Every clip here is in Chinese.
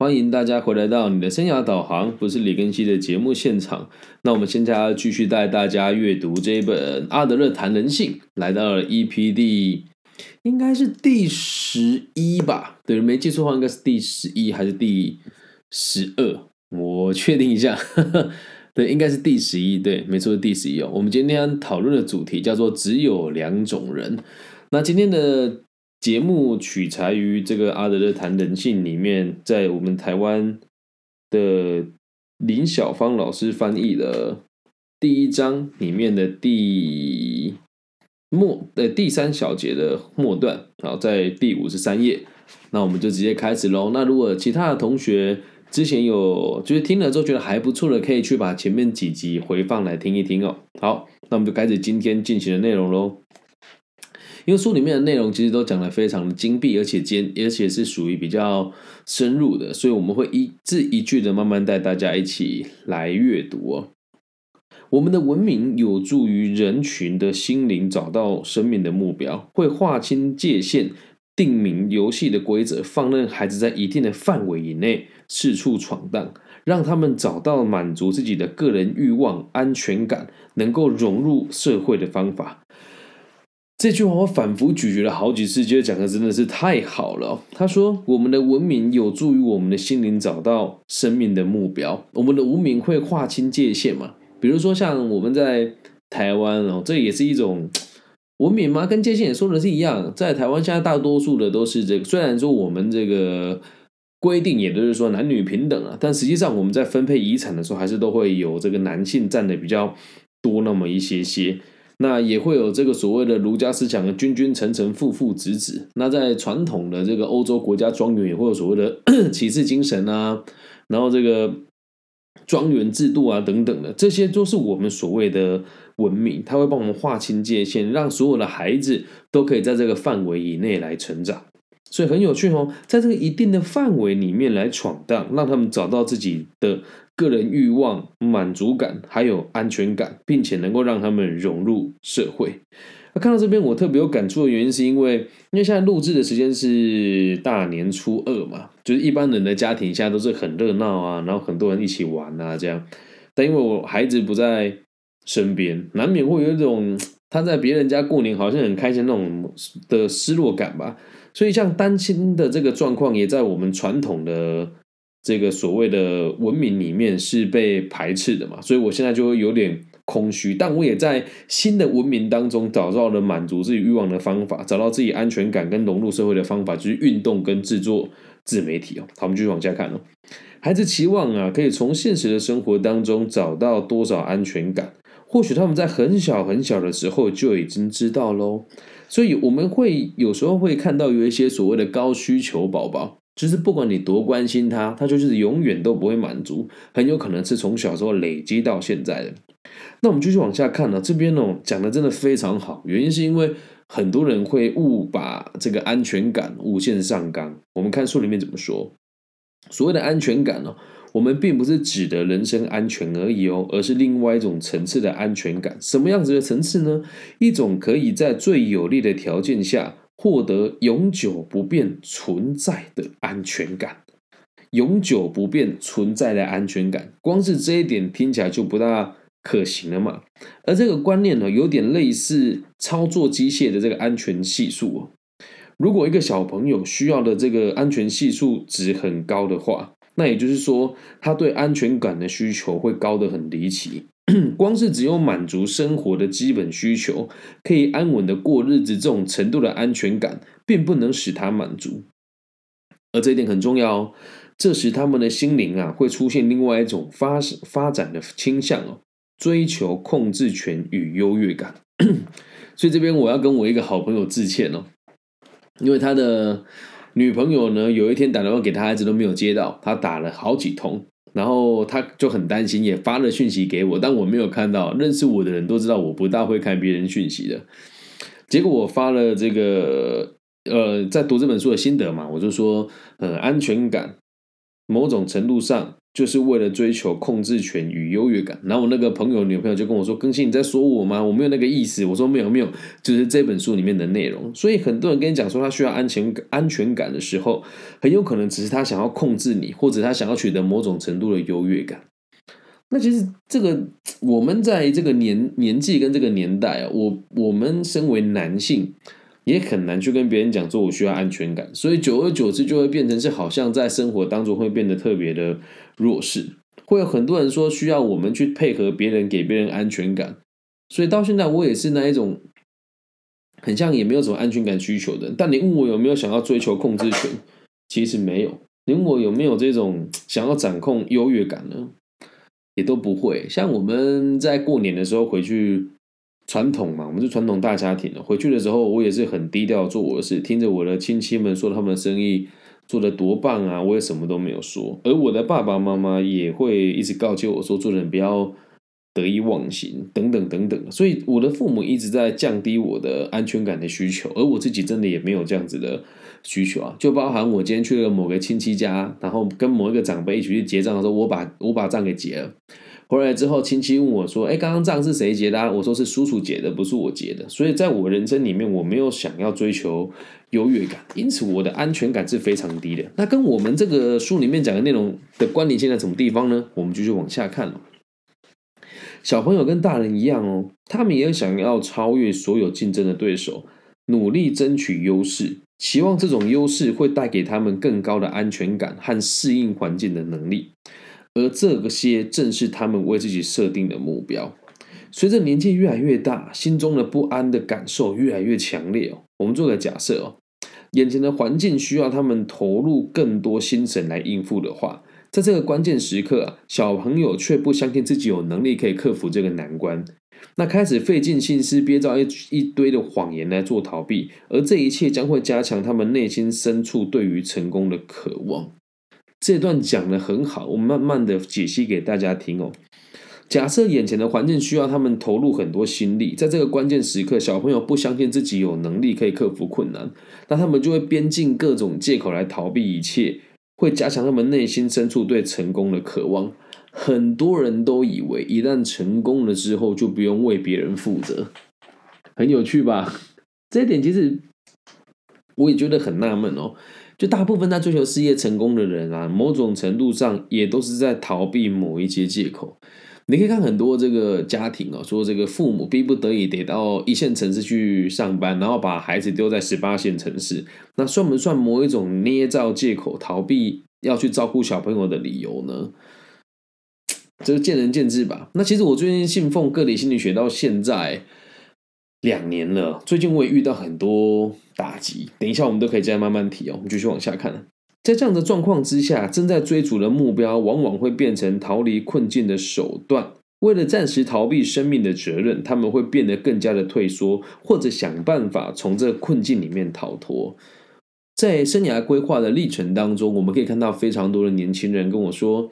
欢迎大家回来到你的生涯导航，不是李根熙的节目现场。那我们现在要继续带大家阅读这一本阿德勒谈人性，来到了 EP 第应该是第十一吧？对，没记错的话，应该是第十一还是第十二？我确定一下，对，应该是第十一。对，没错，是第十一哦。我们今天讨论的主题叫做“只有两种人”。那今天的。节目取材于这个阿德勒谈人性里面，在我们台湾的林小芳老师翻译的第一章里面的第末的第三小节的末段，好，在第五十三页，那我们就直接开始喽。那如果其他的同学之前有就是听了之后觉得还不错的，可以去把前面几集回放来听一听哦。好，那我们就开始今天进行的内容喽。因为书里面的内容其实都讲的非常的精辟，而且坚，而且是属于比较深入的，所以我们会一字一句的慢慢带大家一起来阅读哦。我们的文明有助于人群的心灵找到生命的目标，会划清界限，定明游戏的规则，放任孩子在一定的范围以内四处闯荡，让他们找到满足自己的个人欲望、安全感，能够融入社会的方法。这句话我反复咀嚼了好几次，觉得讲的真的是太好了。他说：“我们的文明有助于我们的心灵找到生命的目标。我们的文明会划清界限嘛？比如说像我们在台湾哦，这也是一种文明嘛？跟界限也说的是一样。在台湾现在大多数的都是这个，虽然说我们这个规定也都是说男女平等啊，但实际上我们在分配遗产的时候，还是都会有这个男性占的比较多那么一些些。”那也会有这个所谓的儒家思想的君君臣臣父父子子。那在传统的这个欧洲国家庄园也会有所谓的 骑士精神啊，然后这个庄园制度啊等等的，这些都是我们所谓的文明，它会帮我们划清界限，让所有的孩子都可以在这个范围以内来成长。所以很有趣哦，在这个一定的范围里面来闯荡，让他们找到自己的。个人欲望、满足感，还有安全感，并且能够让他们融入社会。那看到这边，我特别有感触的原因，是因为因为现在录制的时间是大年初二嘛，就是一般人的家庭现在都是很热闹啊，然后很多人一起玩啊这样。但因为我孩子不在身边，难免会有一种他在别人家过年好像很开心那种的失落感吧。所以像单亲的这个状况，也在我们传统的。这个所谓的文明里面是被排斥的嘛，所以我现在就会有点空虚，但我也在新的文明当中找到了满足自己欲望的方法，找到自己安全感跟融入社会的方法，就是运动跟制作自媒体哦。好，我们继续往下看哦。孩子期望啊，可以从现实的生活当中找到多少安全感？或许他们在很小很小的时候就已经知道喽。所以我们会有时候会看到有一些所谓的高需求宝宝。就是不管你多关心他，他就是永远都不会满足，很有可能是从小时候累积到现在的。那我们继续往下看呢，这边呢讲的真的非常好，原因是因为很多人会误把这个安全感无限上纲。我们看书里面怎么说，所谓的安全感呢，我们并不是指的人身安全而已哦，而是另外一种层次的安全感。什么样子的层次呢？一种可以在最有利的条件下。获得永久不变存在的安全感，永久不变存在的安全感，光是这一点听起来就不大可行了嘛。而这个观念呢，有点类似操作机械的这个安全系数哦。如果一个小朋友需要的这个安全系数值很高的话，那也就是说，他对安全感的需求会高得很离奇。光是只有满足生活的基本需求，可以安稳的过日子，这种程度的安全感，并不能使他满足。而这一点很重要哦。这时他们的心灵啊，会出现另外一种发发展的倾向哦，追求控制权与优越感。所以这边我要跟我一个好朋友致歉哦，因为他的女朋友呢，有一天打电话给他，孩子都没有接到，他打了好几通。然后他就很担心，也发了讯息给我，但我没有看到。认识我的人都知道，我不大会看别人讯息的。结果我发了这个，呃，在读这本书的心得嘛，我就说，呃，安全感某种程度上就是为了追求控制权与优越感。然后我那个朋友女朋友就跟我说：“更新你在说我吗？我没有那个意思。”我说：“没有没有，就是这本书里面的内容。”所以很多人跟你讲说他需要安全安全感的时候，很有可能只是他想要控制你，或者他想要取得某种程度的优越感。那其实这个我们在这个年年纪跟这个年代啊，我我们身为男性。也很难去跟别人讲说，我需要安全感，所以久而久之就会变成是好像在生活当中会变得特别的弱势，会有很多人说需要我们去配合别人，给别人安全感，所以到现在我也是那一种很像也没有什么安全感需求的。但你问我有没有想要追求控制权，其实没有。你问我有没有这种想要掌控优越感呢，也都不会。像我们在过年的时候回去。传统嘛，我们是传统大家庭的。回去的时候，我也是很低调做我的事，听着我的亲戚们说他们的生意做的多棒啊，我也什么都没有说。而我的爸爸妈妈也会一直告诫我说，做人不要得意忘形，等等等等。所以我的父母一直在降低我的安全感的需求，而我自己真的也没有这样子的需求啊。就包含我今天去了某个亲戚家，然后跟某一个长辈一起去结账的时候，我把我把账给结了。回来之后，亲戚问我说：“哎，刚刚账是谁结的？”我说：“是叔叔结的，不是我结的。”所以，在我人生里面，我没有想要追求优越感，因此我的安全感是非常低的。那跟我们这个书里面讲的内容的关联性在什么地方呢？我们继续往下看。小朋友跟大人一样哦，他们也想要超越所有竞争的对手，努力争取优势，期望这种优势会带给他们更高的安全感和适应环境的能力。而这个些正是他们为自己设定的目标。随着年纪越来越大，心中的不安的感受越来越强烈哦。我们做个假设哦，眼前的环境需要他们投入更多心神来应付的话，在这个关键时刻啊，小朋友却不相信自己有能力可以克服这个难关，那开始费尽心思憋造一一堆的谎言来做逃避，而这一切将会加强他们内心深处对于成功的渴望。这段讲的很好，我慢慢的解析给大家听哦。假设眼前的环境需要他们投入很多心力，在这个关键时刻，小朋友不相信自己有能力可以克服困难，那他们就会编进各种借口来逃避一切，会加强他们内心深处对成功的渴望。很多人都以为一旦成功了之后，就不用为别人负责，很有趣吧？这一点其实我也觉得很纳闷哦。就大部分在追求事业成功的人啊，某种程度上也都是在逃避某一些借口。你可以看很多这个家庭哦，说这个父母逼不得已得到一线城市去上班，然后把孩子丢在十八线城市，那算不算某一种捏造借口逃避要去照顾小朋友的理由呢？这个见仁见智吧。那其实我最近信奉个体心理学到现在。两年了，最近我也遇到很多打击。等一下，我们都可以再慢慢提哦。我们继续往下看，在这样的状况之下，正在追逐的目标往往会变成逃离困境的手段。为了暂时逃避生命的责任，他们会变得更加的退缩，或者想办法从这困境里面逃脱。在生涯规划的历程当中，我们可以看到非常多的年轻人跟我说。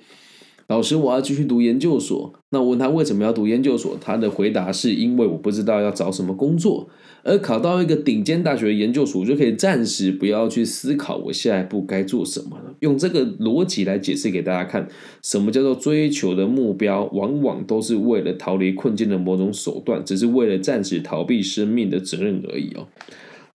老师，我要继续读研究所。那我问他为什么要读研究所，他的回答是因为我不知道要找什么工作，而考到一个顶尖大学研究所，就可以暂时不要去思考我下一步该做什么了。用这个逻辑来解释给大家看，什么叫做追求的目标，往往都是为了逃离困境的某种手段，只是为了暂时逃避生命的责任而已哦。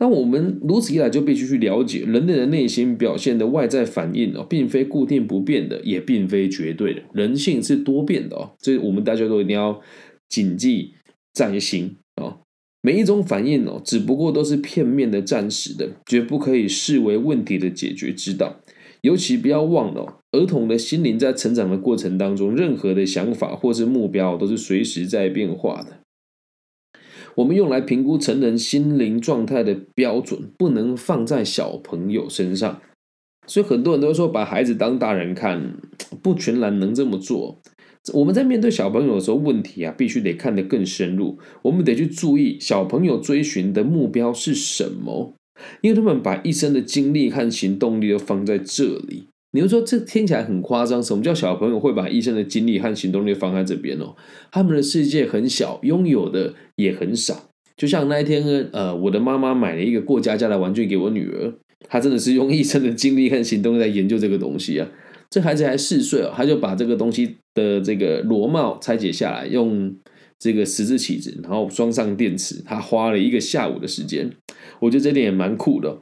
那我们如此一来，就必须去了解人类的内心表现的外在反应哦，并非固定不变的，也并非绝对的，人性是多变的哦。这我们大家都一定要谨记在心哦。每一种反应哦，只不过都是片面的、暂时的，绝不可以视为问题的解决之道。尤其不要忘了，儿童的心灵在成长的过程当中，任何的想法或是目标，都是随时在变化的。我们用来评估成人心灵状态的标准，不能放在小朋友身上。所以很多人都说，把孩子当大人看，不全然能这么做。我们在面对小朋友的时候，问题啊，必须得看得更深入。我们得去注意小朋友追寻的目标是什么，因为他们把一生的精力和行动力都放在这里。你就说这听起来很夸张，什么叫小朋友会把一生的精力和行动力放在这边哦？他们的世界很小，拥有的也很少。就像那一天，呃，我的妈妈买了一个过家家的玩具给我女儿，她真的是用一生的精力和行动在研究这个东西啊。这孩子还四岁哦，他就把这个东西的这个螺帽拆解下来，用这个十字起子，然后装上电池，他花了一个下午的时间。我觉得这点也蛮酷的。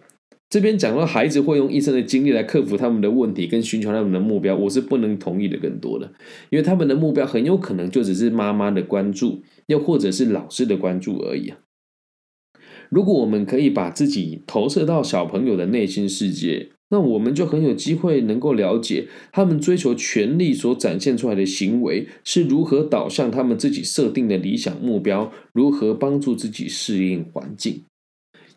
这边讲到孩子会用一生的精力来克服他们的问题，跟寻求他们的目标，我是不能同意的更多的，因为他们的目标很有可能就只是妈妈的关注，又或者是老师的关注而已啊。如果我们可以把自己投射到小朋友的内心世界，那我们就很有机会能够了解他们追求权力所展现出来的行为是如何导向他们自己设定的理想目标，如何帮助自己适应环境。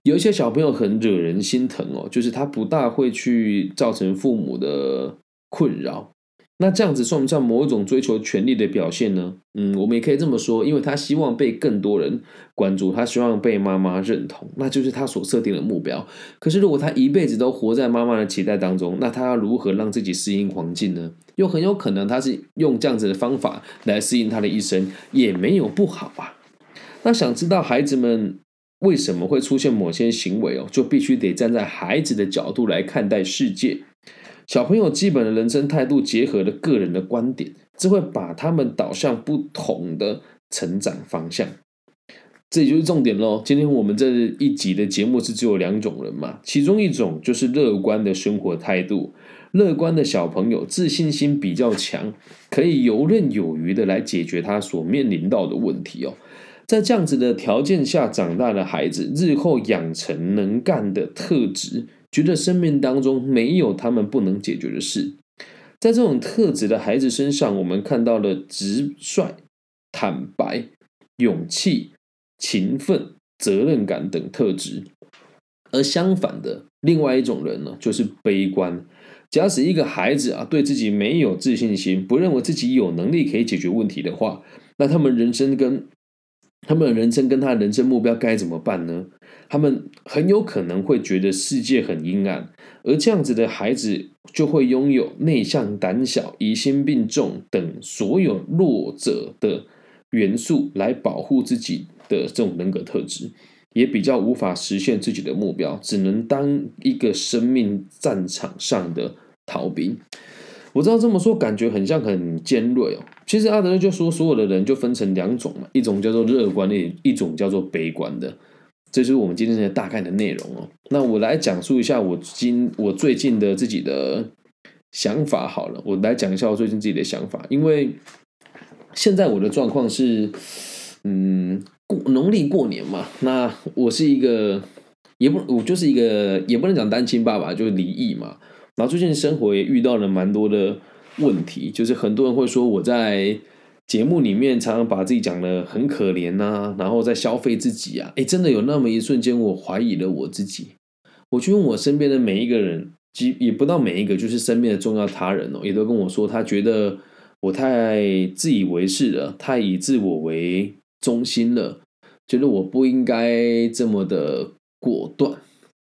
有一些小朋友很惹人心疼哦，就是他不大会去造成父母的困扰。那这样子算不算某一种追求权力的表现呢？嗯，我们也可以这么说，因为他希望被更多人关注，他希望被妈妈认同，那就是他所设定的目标。可是如果他一辈子都活在妈妈的期待当中，那他要如何让自己适应环境呢？又很有可能他是用这样子的方法来适应他的一生，也没有不好啊。那想知道孩子们？为什么会出现某些行为哦？就必须得站在孩子的角度来看待世界。小朋友基本的人生态度结合了个人的观点，这会把他们导向不同的成长方向。这也就是重点喽。今天我们这一集的节目是只有两种人嘛？其中一种就是乐观的生活态度，乐观的小朋友自信心比较强，可以游刃有余的来解决他所面临到的问题哦。在这样子的条件下长大的孩子，日后养成能干的特质，觉得生命当中没有他们不能解决的事。在这种特质的孩子身上，我们看到了直率、坦白、勇气、勤奋、责任感等特质。而相反的，另外一种人呢，就是悲观。假使一个孩子啊，对自己没有自信心，不认为自己有能力可以解决问题的话，那他们人生跟他们的人生跟他的人生目标该怎么办呢？他们很有可能会觉得世界很阴暗，而这样子的孩子就会拥有内向、胆小、疑心病重等所有弱者的元素来保护自己的这种人格特质，也比较无法实现自己的目标，只能当一个生命战场上的逃兵。我知道这么说感觉很像很尖锐哦。其实阿德勒就说，所有的人就分成两种嘛，一种叫做乐观的，一种叫做悲观的。这是我们今天的大概的内容哦。那我来讲述一下我今我最近的自己的想法好了。我来讲一下我最近自己的想法，因为现在我的状况是，嗯，过农历过年嘛，那我是一个，也不我就是一个，也不能讲单亲爸爸，就是离异嘛。然后最近生活也遇到了蛮多的问题，就是很多人会说我在节目里面常常把自己讲的很可怜呐，然后在消费自己啊，哎，真的有那么一瞬间我怀疑了我自己。我去问我身边的每一个人，即也不到每一个，就是身边的重要他人哦，也都跟我说，他觉得我太自以为是了，太以自我为中心了，觉得我不应该这么的果断。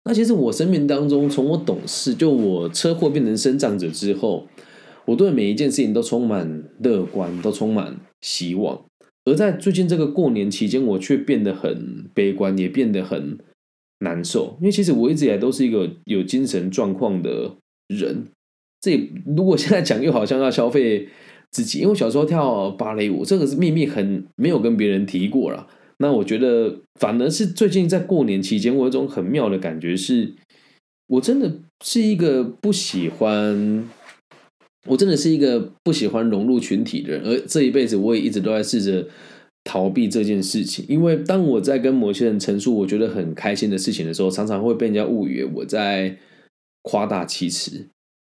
那其实我生命当中，从我懂事，就我车祸变成生长者之后，我对每一件事情都充满乐观，都充满希望。而在最近这个过年期间，我却变得很悲观，也变得很难受。因为其实我一直以来都是一个有精神状况的人。这如果现在讲，又好像要消费自己，因为小时候跳芭蕾舞，这个是秘密，很没有跟别人提过了。那我觉得，反而是最近在过年期间，我有一种很妙的感觉，是我真的是一个不喜欢，我真的是一个不喜欢融入群体的人，而这一辈子我也一直都在试着逃避这件事情。因为当我在跟某些人陈述我觉得很开心的事情的时候，常常会被人家误以为我在夸大其词。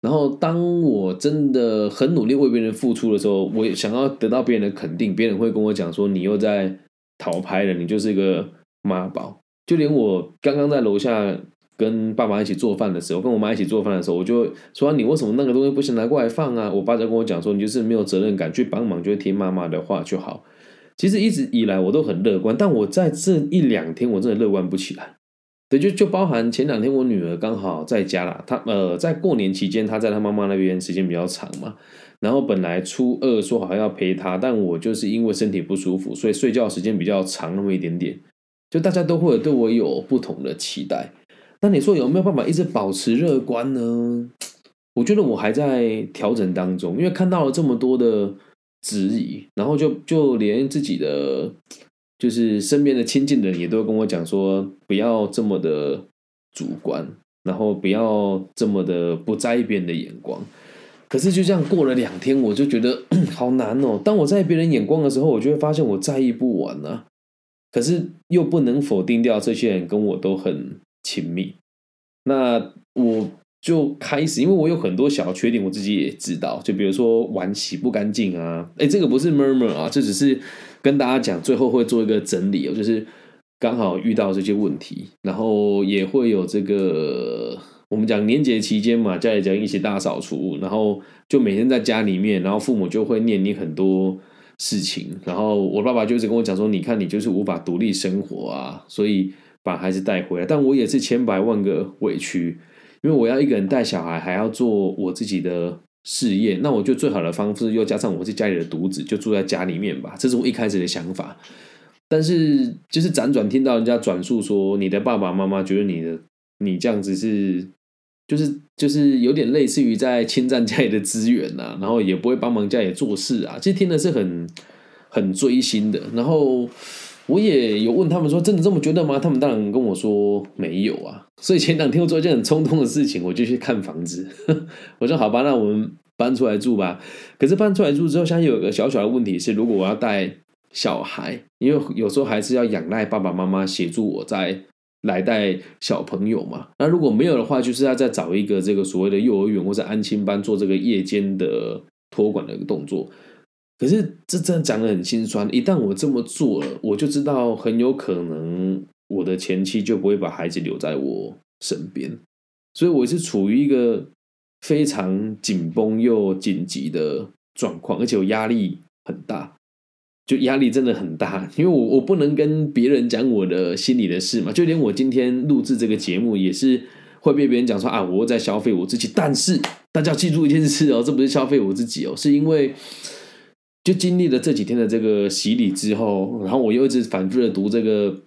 然后当我真的很努力为别人付出的时候，我想要得到别人的肯定，别人会跟我讲说：“你又在。”逃拍了，你就是一个妈宝。就连我刚刚在楼下跟爸爸一起做饭的时候，跟我妈一起做饭的时候，我就说你为什么那个东西不行拿过来放啊？我爸就跟我讲说，你就是没有责任感，去帮忙就会听妈妈的话就好。其实一直以来我都很乐观，但我在这一两天我真的乐观不起来。对，就就包含前两天我女儿刚好在家啦，她呃在过年期间她在她妈妈那边时间比较长嘛。然后本来初二说好要陪她，但我就是因为身体不舒服，所以睡觉时间比较长那么一点点。就大家都会对我有不同的期待，那你说有没有办法一直保持乐观呢？我觉得我还在调整当中，因为看到了这么多的质疑，然后就就连自己的就是身边的亲近的人也都跟我讲说，不要这么的主观，然后不要这么的不在意别人的眼光。可是就这样过了两天，我就觉得 好难哦。当我在意别人眼光的时候，我就会发现我在意不完啊。可是又不能否定掉这些人跟我都很亲密，那我就开始，因为我有很多小缺点，我自己也知道。就比如说碗洗不干净啊，哎，这个不是 murmur 啊，这只是跟大家讲，最后会做一个整理哦，就是刚好遇到这些问题，然后也会有这个。我们讲年节期间嘛，家里讲一起大扫除，然后就每天在家里面，然后父母就会念你很多事情，然后我爸爸就一直跟我讲说，你看你就是无法独立生活啊，所以把孩子带回来。但我也是千百万个委屈，因为我要一个人带小孩，还要做我自己的事业，那我就最好的方式又加上我是家里的独子，就住在家里面吧，这是我一开始的想法。但是就是辗转听到人家转述说，你的爸爸妈妈觉得你的你这样子是。就是就是有点类似于在侵占家里的资源呐，然后也不会帮忙家里做事啊。其实听的是很很追心的。然后我也有问他们说：“真的这么觉得吗？”他们当然跟我说没有啊。所以前两天我做一件很冲动的事情，我就去看房子。我说：“好吧，那我们搬出来住吧。”可是搬出来住之后，现在有个小小的问题是，如果我要带小孩，因为有时候还是要仰赖爸爸妈妈协助我在。来带小朋友嘛？那如果没有的话，就是要再找一个这个所谓的幼儿园或者安亲班做这个夜间的托管的一个动作。可是这真的讲的很心酸。一旦我这么做了，我就知道很有可能我的前妻就不会把孩子留在我身边。所以我是处于一个非常紧绷又紧急的状况，而且我压力很大。就压力真的很大，因为我我不能跟别人讲我的心里的事嘛，就连我今天录制这个节目也是会被别人讲说啊，我在消费我自己。但是大家要记住一件事哦，这不是消费我自己哦，是因为就经历了这几天的这个洗礼之后，然后我又一直反复的读这个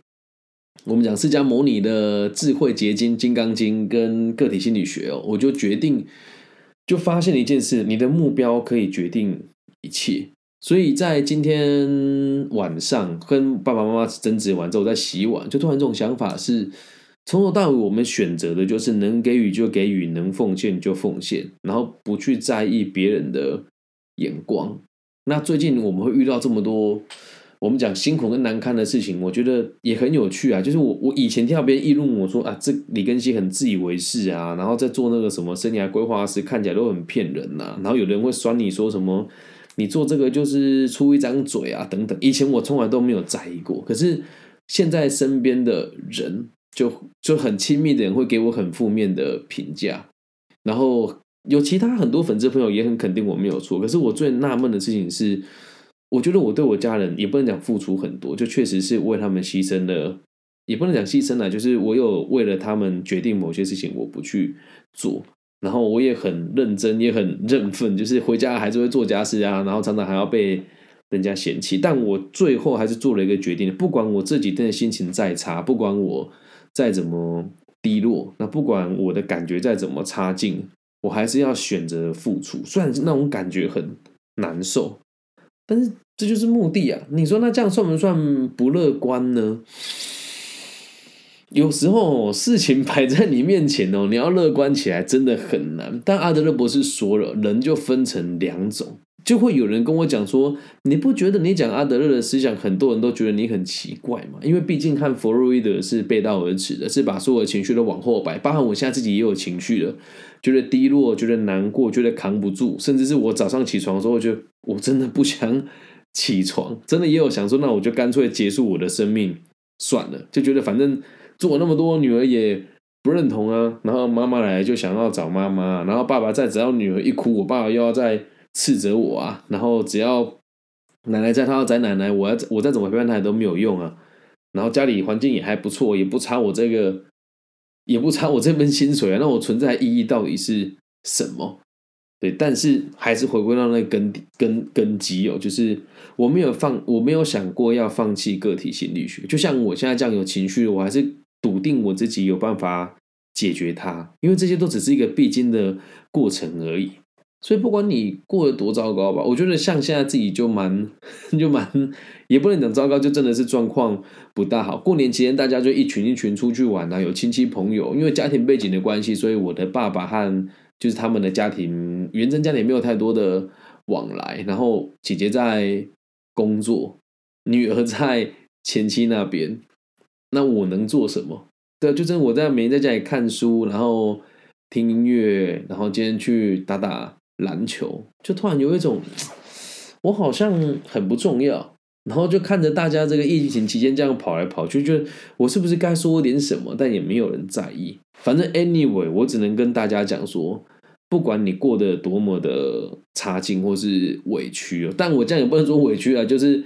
我们讲释迦牟尼的智慧结晶《金刚经》跟个体心理学哦，我就决定就发现了一件事，你的目标可以决定一切。所以在今天晚上跟爸爸妈妈争执完之后，在洗碗，就突然这种想法是，从头到尾我们选择的就是能给予就给予，能奉献就奉献，然后不去在意别人的眼光。那最近我们会遇到这么多我们讲辛苦跟难堪的事情，我觉得也很有趣啊。就是我我以前听到别人议论我说啊，这李根熙很自以为是啊，然后在做那个什么生涯规划时看起来都很骗人呐，然后有人会酸你说什么。你做这个就是出一张嘴啊，等等。以前我从来都没有在意过，可是现在身边的人就就很亲密的人会给我很负面的评价，然后有其他很多粉丝朋友也很肯定我没有错。可是我最纳闷的事情是，我觉得我对我家人也不能讲付出很多，就确实是为他们牺牲了，也不能讲牺牲了，就是我有为了他们决定某些事情，我不去做。然后我也很认真，也很认份，就是回家还是会做家事啊，然后常常还要被人家嫌弃。但我最后还是做了一个决定，不管我这几天的心情再差，不管我再怎么低落，那不管我的感觉再怎么差劲，我还是要选择付出。虽然那种感觉很难受，但是这就是目的啊！你说那这样算不算不乐观呢？有时候事情摆在你面前哦，你要乐观起来真的很难。但阿德勒博士说了，人就分成两种，就会有人跟我讲说，你不觉得你讲阿德勒的思想，很多人都觉得你很奇怪吗？因为毕竟和弗洛伊德是背道而驰的，是把所有的情绪都往后摆。包含我现在自己也有情绪了，觉得低落，觉得难过，觉得扛不住，甚至是我早上起床的时候，我就我真的不想起床，真的也有想说，那我就干脆结束我的生命算了，就觉得反正。做那么多，女儿也不认同啊。然后妈妈来就想要找妈妈，然后爸爸在，只要女儿一哭，我爸爸又要再斥责我啊。然后只要奶奶在，他要宰奶奶，我要我再怎么陪伴他都没有用啊。然后家里环境也还不错，也不差我这个，也不差我这份薪水啊。那我存在意义到底是什么？对，但是还是回归到那根根根基哦，就是我没有放，我没有想过要放弃个体心理学。就像我现在这样有情绪，我还是笃定我自己有办法解决它，因为这些都只是一个必经的过程而已。所以不管你过得多糟糕吧，我觉得像现在自己就蛮 就蛮，也不能讲糟糕，就真的是状况不大好。过年期间大家就一群一群出去玩啊，有亲戚朋友，因为家庭背景的关系，所以我的爸爸和就是他们的家庭原生家庭没有太多的往来，然后姐姐在工作，女儿在前妻那边，那我能做什么？对，就真的我在每天在家里看书，然后听音乐，然后今天去打打。篮球就突然有一种，我好像很不重要，然后就看着大家这个疫情期间这样跑来跑去，就我是不是该说点什么？但也没有人在意。反正 anyway，我只能跟大家讲说，不管你过得多么的差劲或是委屈，但我这样也不能说委屈啊，就是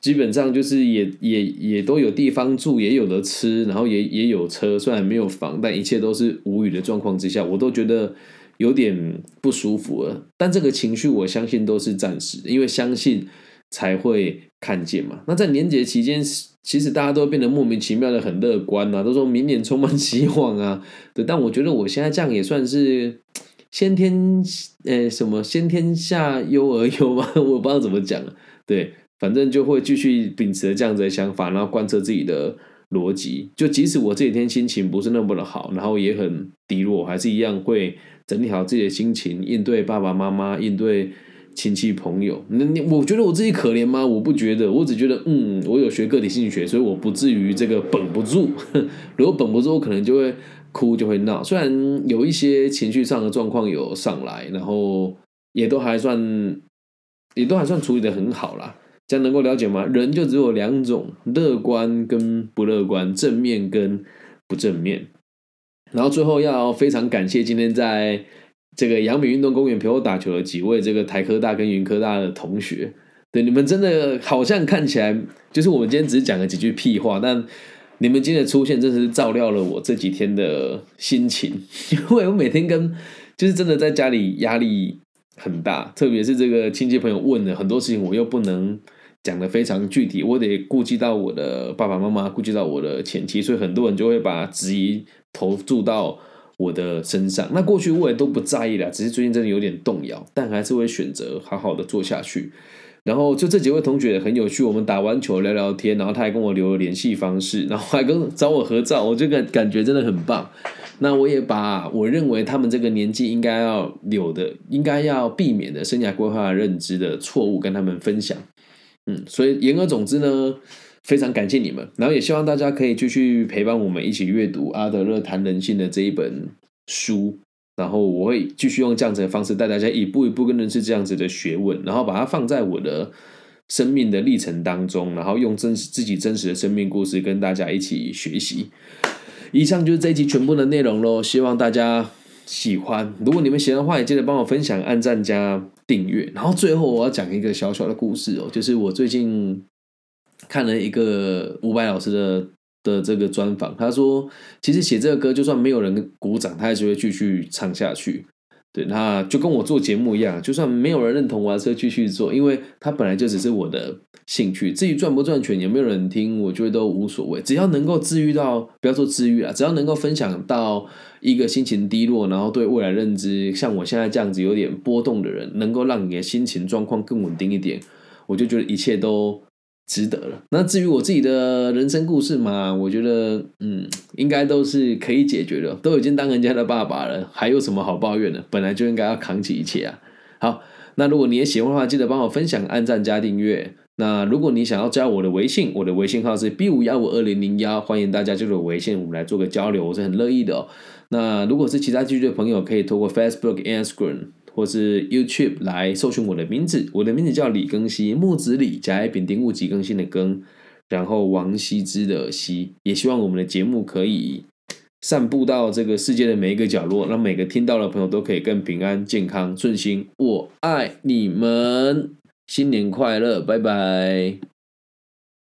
基本上就是也也也都有地方住，也有的吃，然后也也有车，虽然没有房，但一切都是无语的状况之下，我都觉得。有点不舒服了，但这个情绪我相信都是暂时，因为相信才会看见嘛。那在年节期间，其实大家都变得莫名其妙的很乐观啊，都说明年充满希望啊。对，但我觉得我现在这样也算是先天，呃，什么先天下忧而忧吗？我不知道怎么讲。对，反正就会继续秉持这样子的想法，然后贯彻自己的逻辑。就即使我这几天心情不是那么的好，然后也很低落，还是一样会。整理好自己的心情，应对爸爸妈妈，应对亲戚朋友。那你我觉得我自己可怜吗？我不觉得，我只觉得，嗯，我有学个体心理学，所以我不至于这个绷不住。如果绷不住，我可能就会哭，就会闹。虽然有一些情绪上的状况有上来，然后也都还算，也都还算处理的很好啦。这样能够了解吗？人就只有两种：乐观跟不乐观，正面跟不正面。然后最后要非常感谢今天在这个阳明运动公园陪我打球的几位这个台科大跟云科大的同学，对你们真的好像看起来就是我们今天只是讲了几句屁话，但你们今天的出现真是照料了我这几天的心情，因 为我每天跟就是真的在家里压力很大，特别是这个亲戚朋友问的很多事情，我又不能讲的非常具体，我得顾及到我的爸爸妈妈，顾及到我的前妻，所以很多人就会把质疑。投注到我的身上，那过去我也都不在意了，只是最近真的有点动摇，但还是会选择好好的做下去。然后就这几位同学很有趣，我们打完球聊聊天，然后他还跟我留了联系方式，然后还跟找我合照，我就感感觉真的很棒。那我也把我认为他们这个年纪应该要有的、应该要避免的生涯规划认知的错误跟他们分享。嗯，所以言而总之呢。非常感谢你们，然后也希望大家可以继续陪伴我们一起阅读阿德勒谈人性的这一本书，然后我会继续用这样子的方式带大家一步一步跟认识这样子的学问，然后把它放在我的生命的历程当中，然后用真实自己真实的生命故事跟大家一起学习。以上就是这一集全部的内容喽，希望大家喜欢。如果你们喜欢的话，也记得帮我分享、按赞加订阅。然后最后我要讲一个小小的故事哦，就是我最近。看了一个伍佰老师的的这个专访，他说，其实写这个歌，就算没有人鼓掌，他还是会继续唱下去。对，那就跟我做节目一样，就算没有人认同，我还是继续做，因为他本来就只是我的兴趣。至于赚不赚钱，有没有人听，我觉得都无所谓。只要能够治愈到，不要说治愈啊，只要能够分享到一个心情低落，然后对未来认知像我现在这样子有点波动的人，能够让你的心情状况更稳定一点，我就觉得一切都。值得了。那至于我自己的人生故事嘛，我觉得嗯，应该都是可以解决的。都已经当人家的爸爸了，还有什么好抱怨的？本来就应该要扛起一切啊。好，那如果你也喜欢的话，记得帮我分享、按赞、加订阅。那如果你想要加我的微信，我的微信号是 B 五幺五二零零幺，欢迎大家加入微信，我们来做个交流，我是很乐意的哦。那如果是其他地区的朋友，可以透过 Facebook、Instagram。或是 YouTube 来搜寻我的名字，我的名字叫李更新，木子李，甲乙丙丁戊己更新的更，然后王羲之的羲，也希望我们的节目可以散布到这个世界的每一个角落，让每个听到的朋友都可以更平安、健康、顺心。我爱你们，新年快乐，拜拜。